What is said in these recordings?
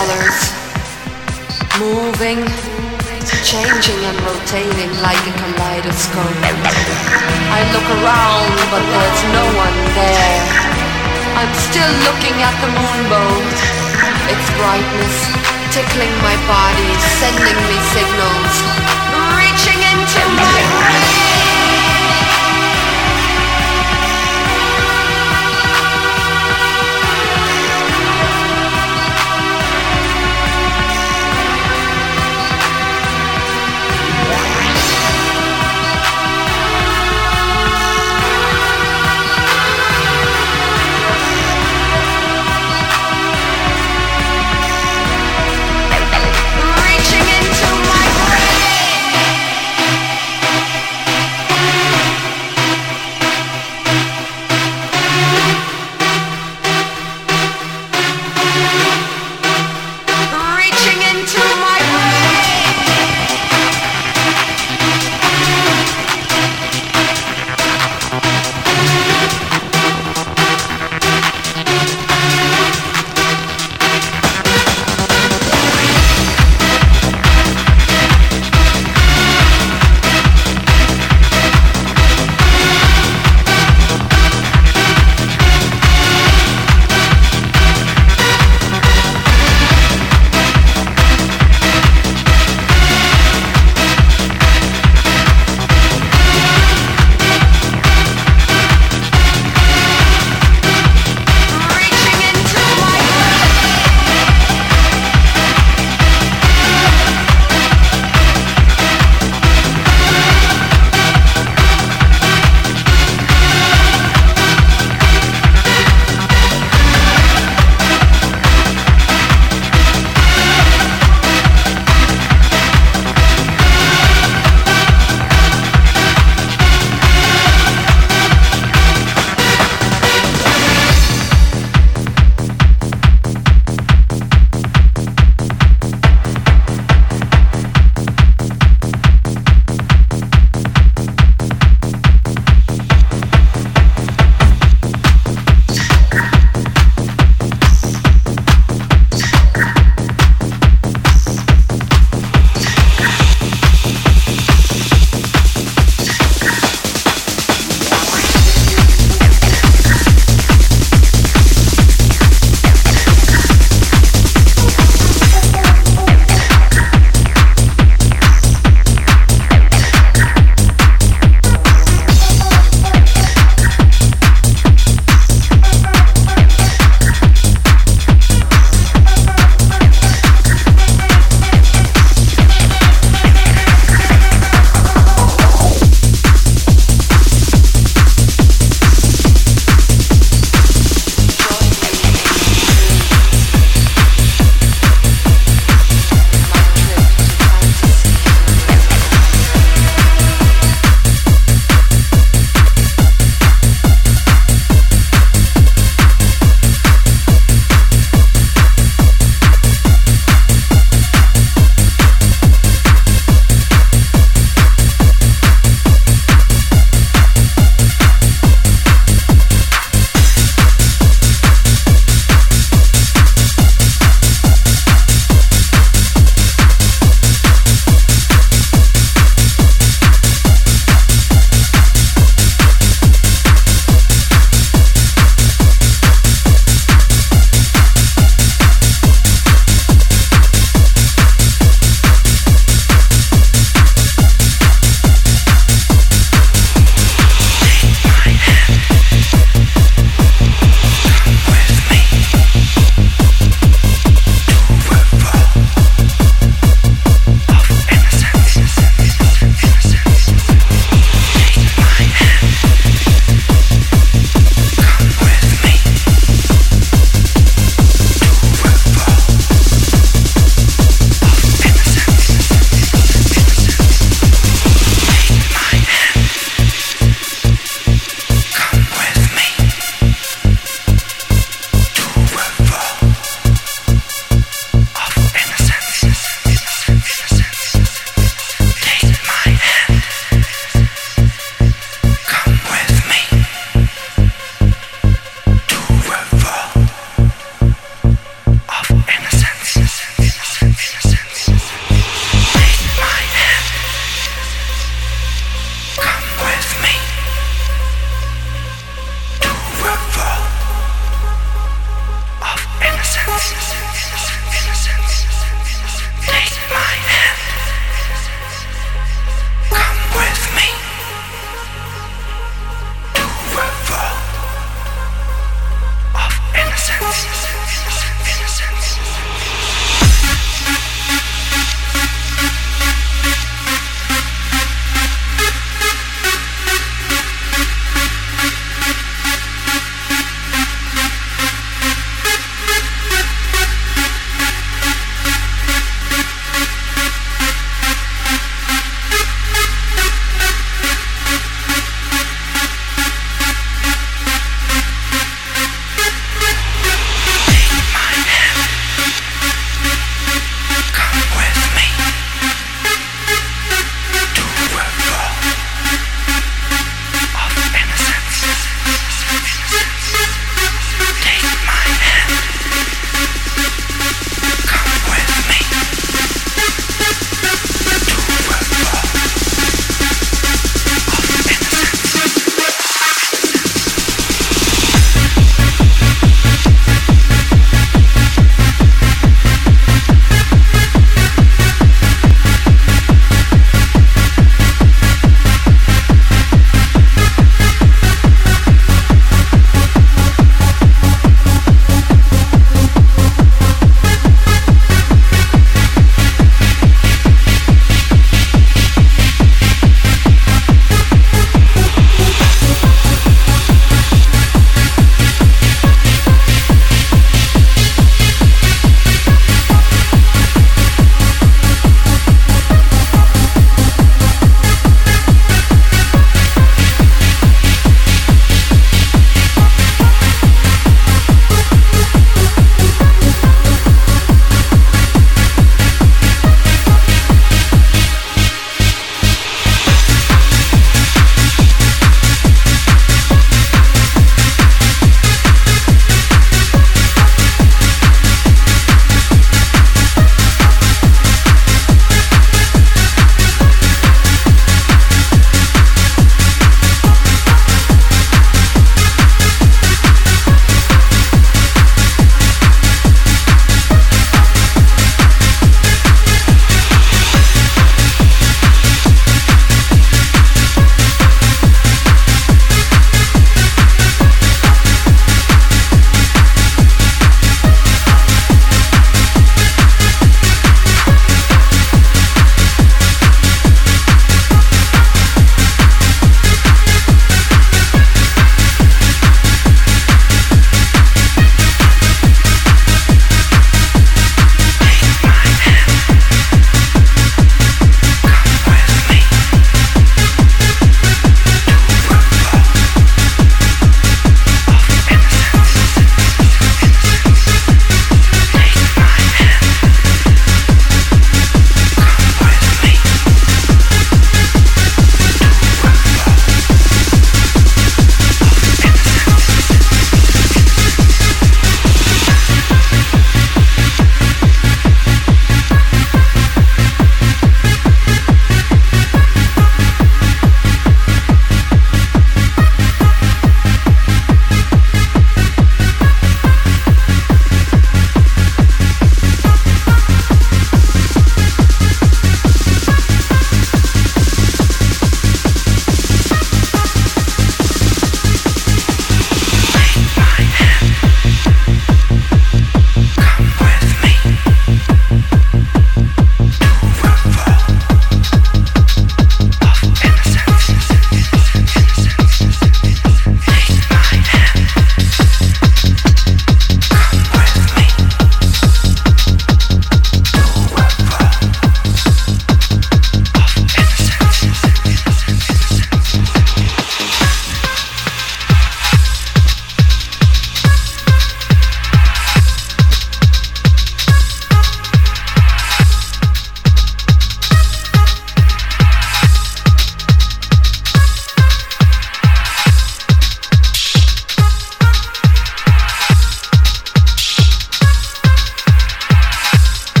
colors moving, changing and rotating like a kaleidoscope. I look around, but there's no one there. I'm still looking at the moonbow, its brightness tickling my body, sending me signals, reaching into my brain.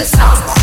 the songs.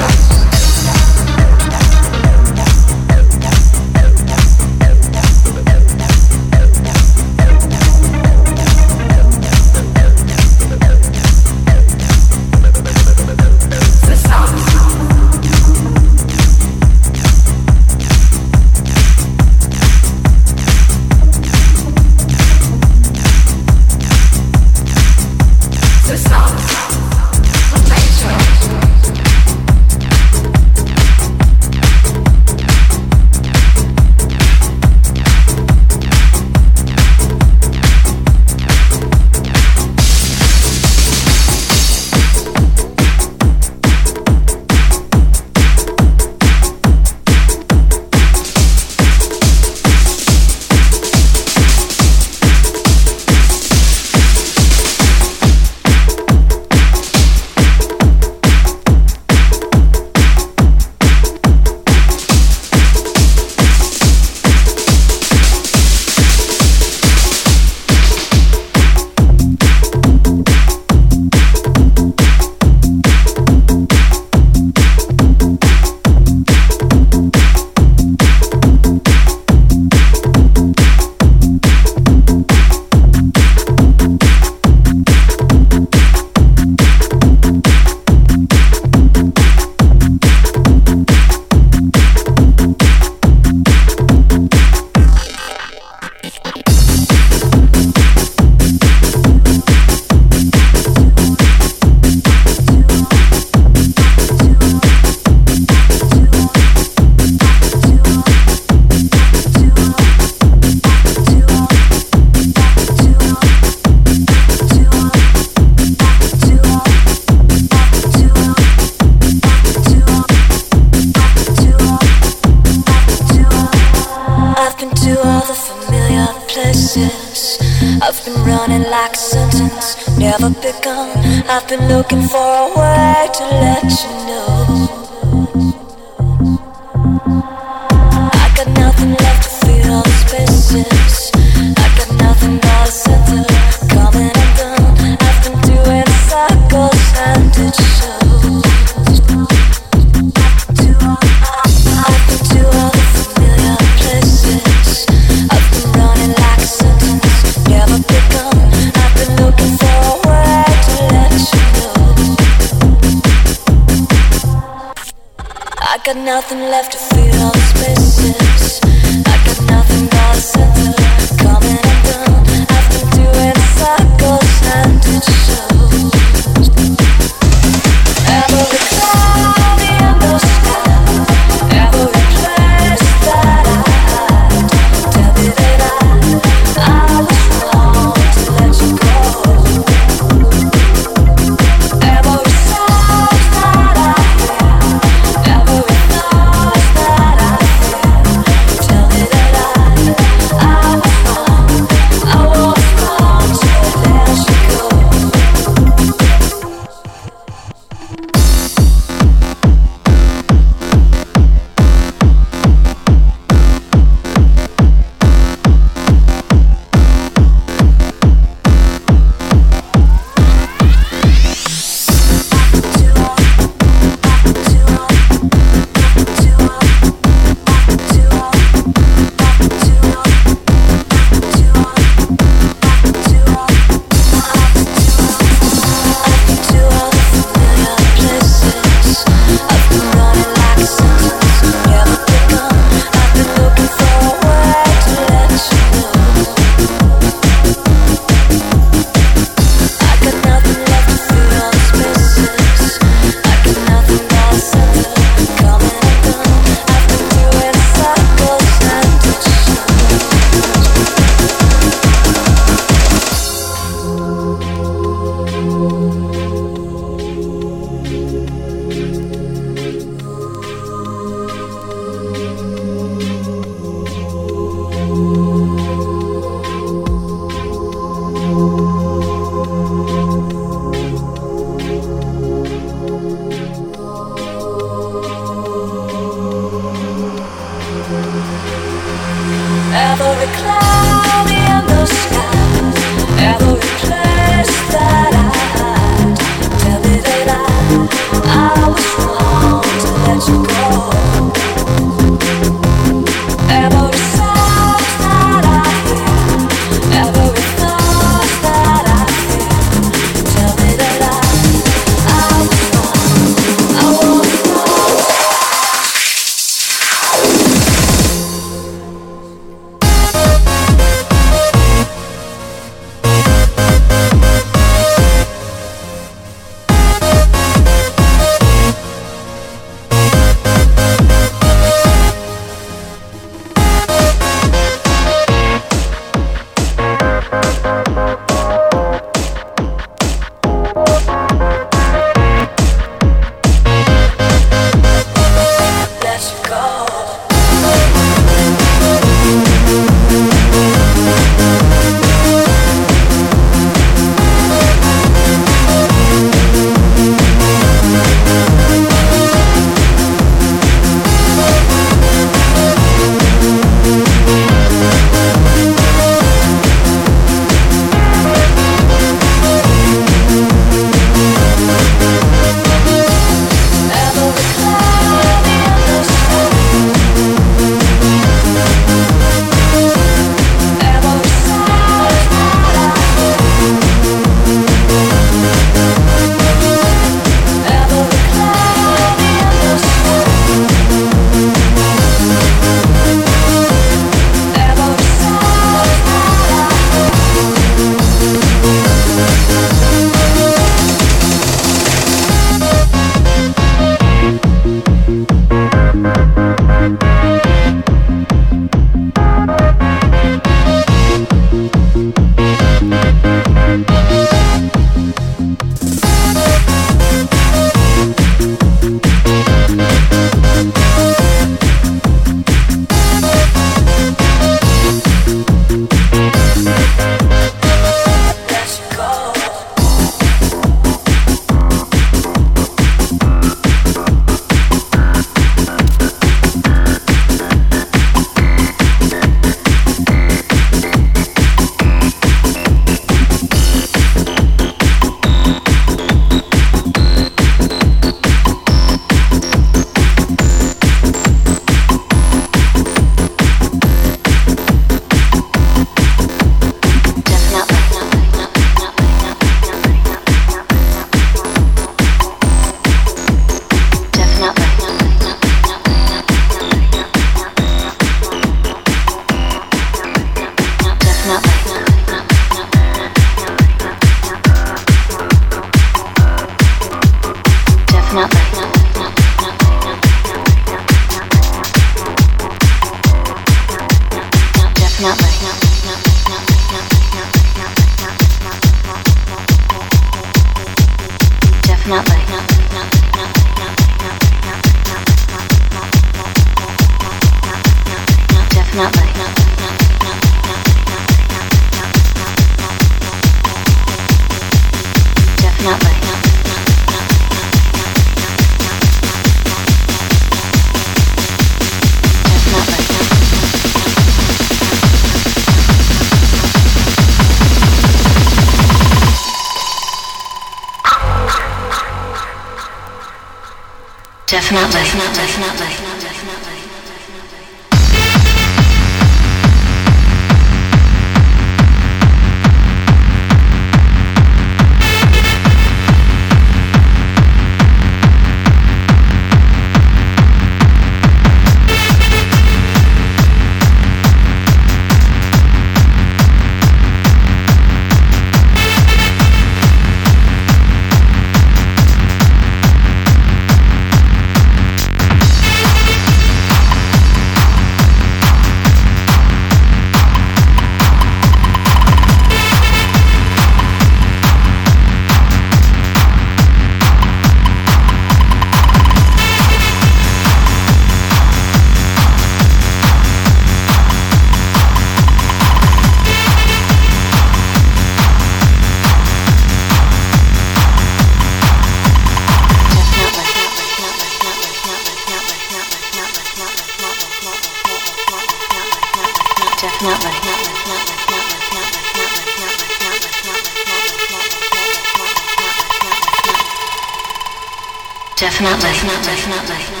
definitely, definitely, definitely.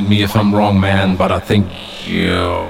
Mind me if I'm wrong, man, but I think you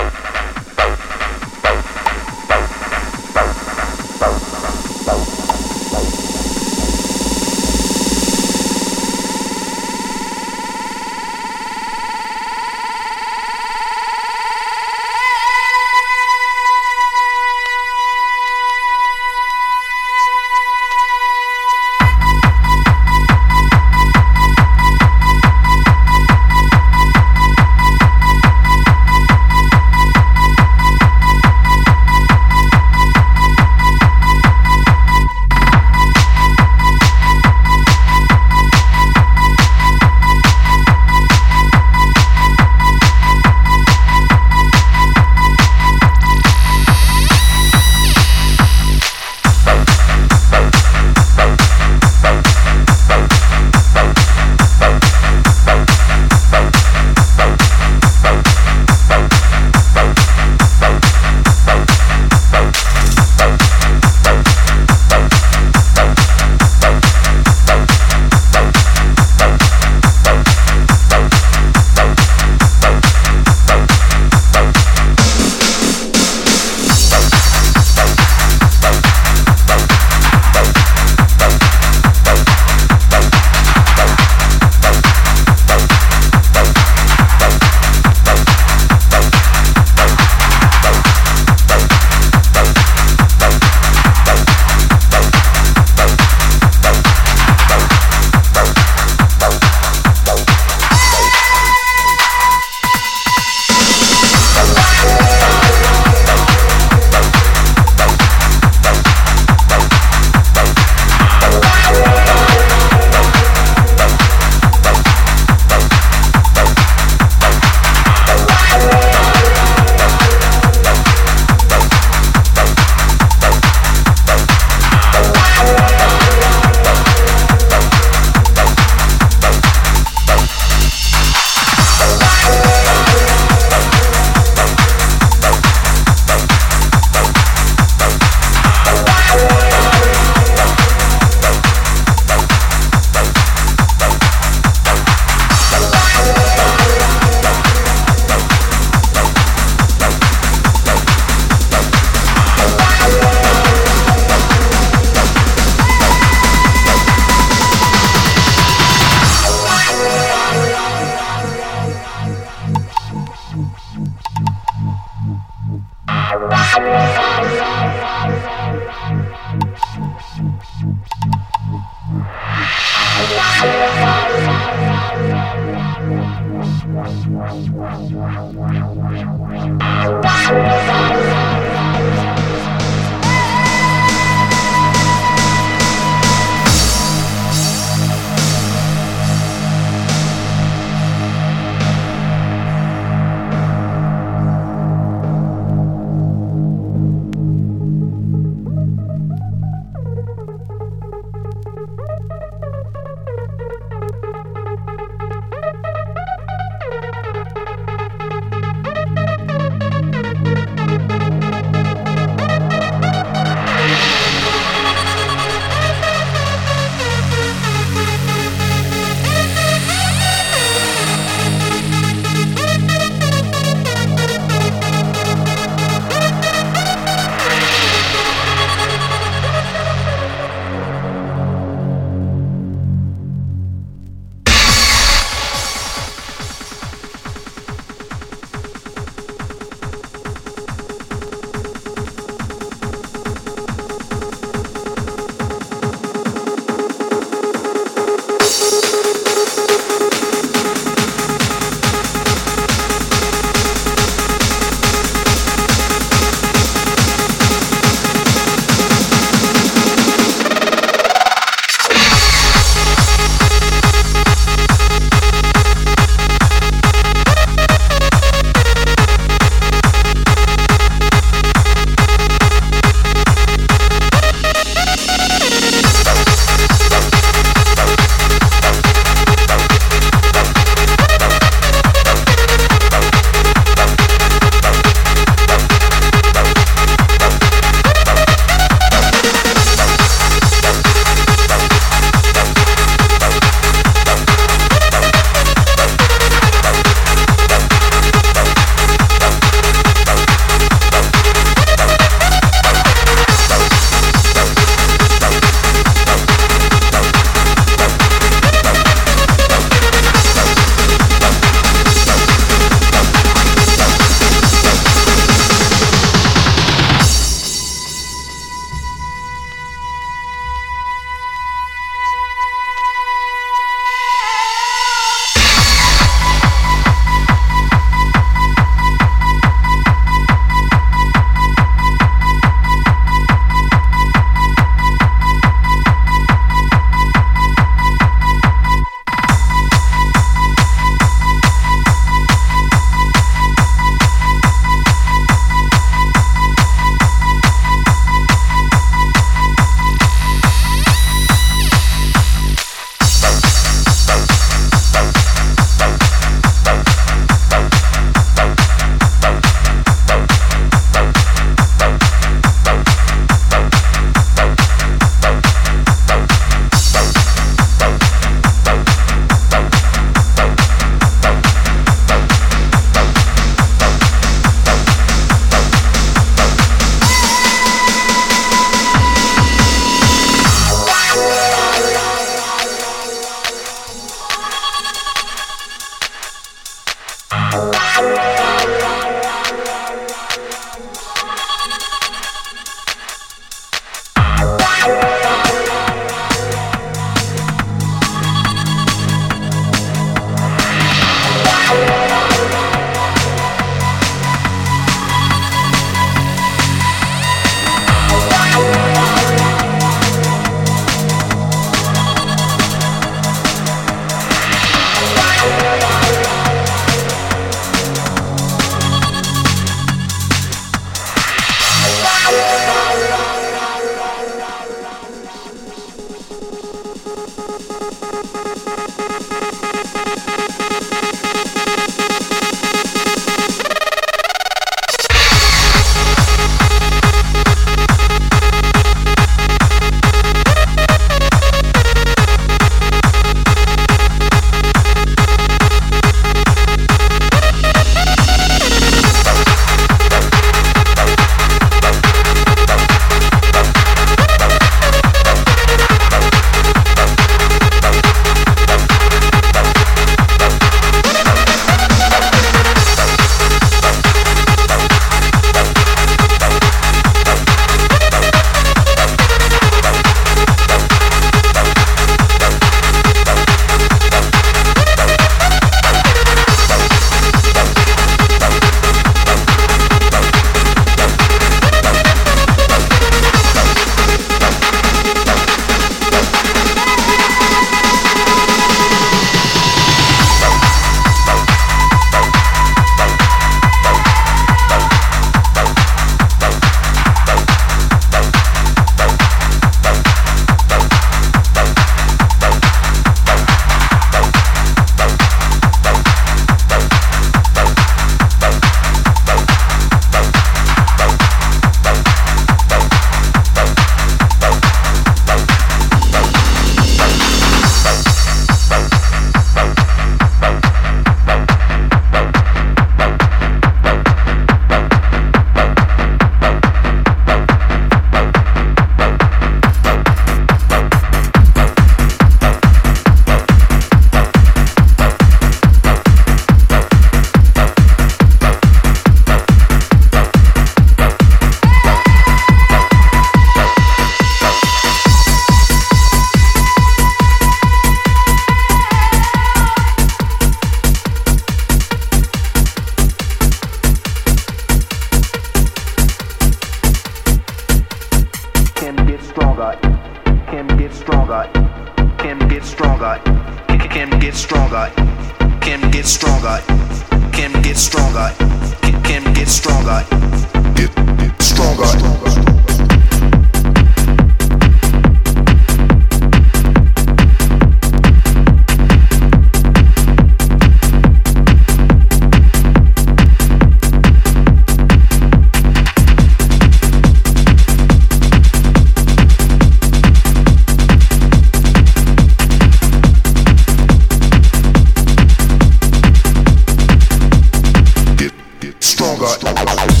Bye.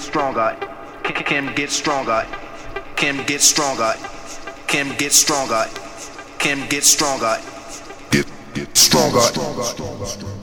Stronger, can get stronger, can get stronger, can get stronger, Kim. get stronger. get stronger.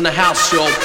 In the house, y'all.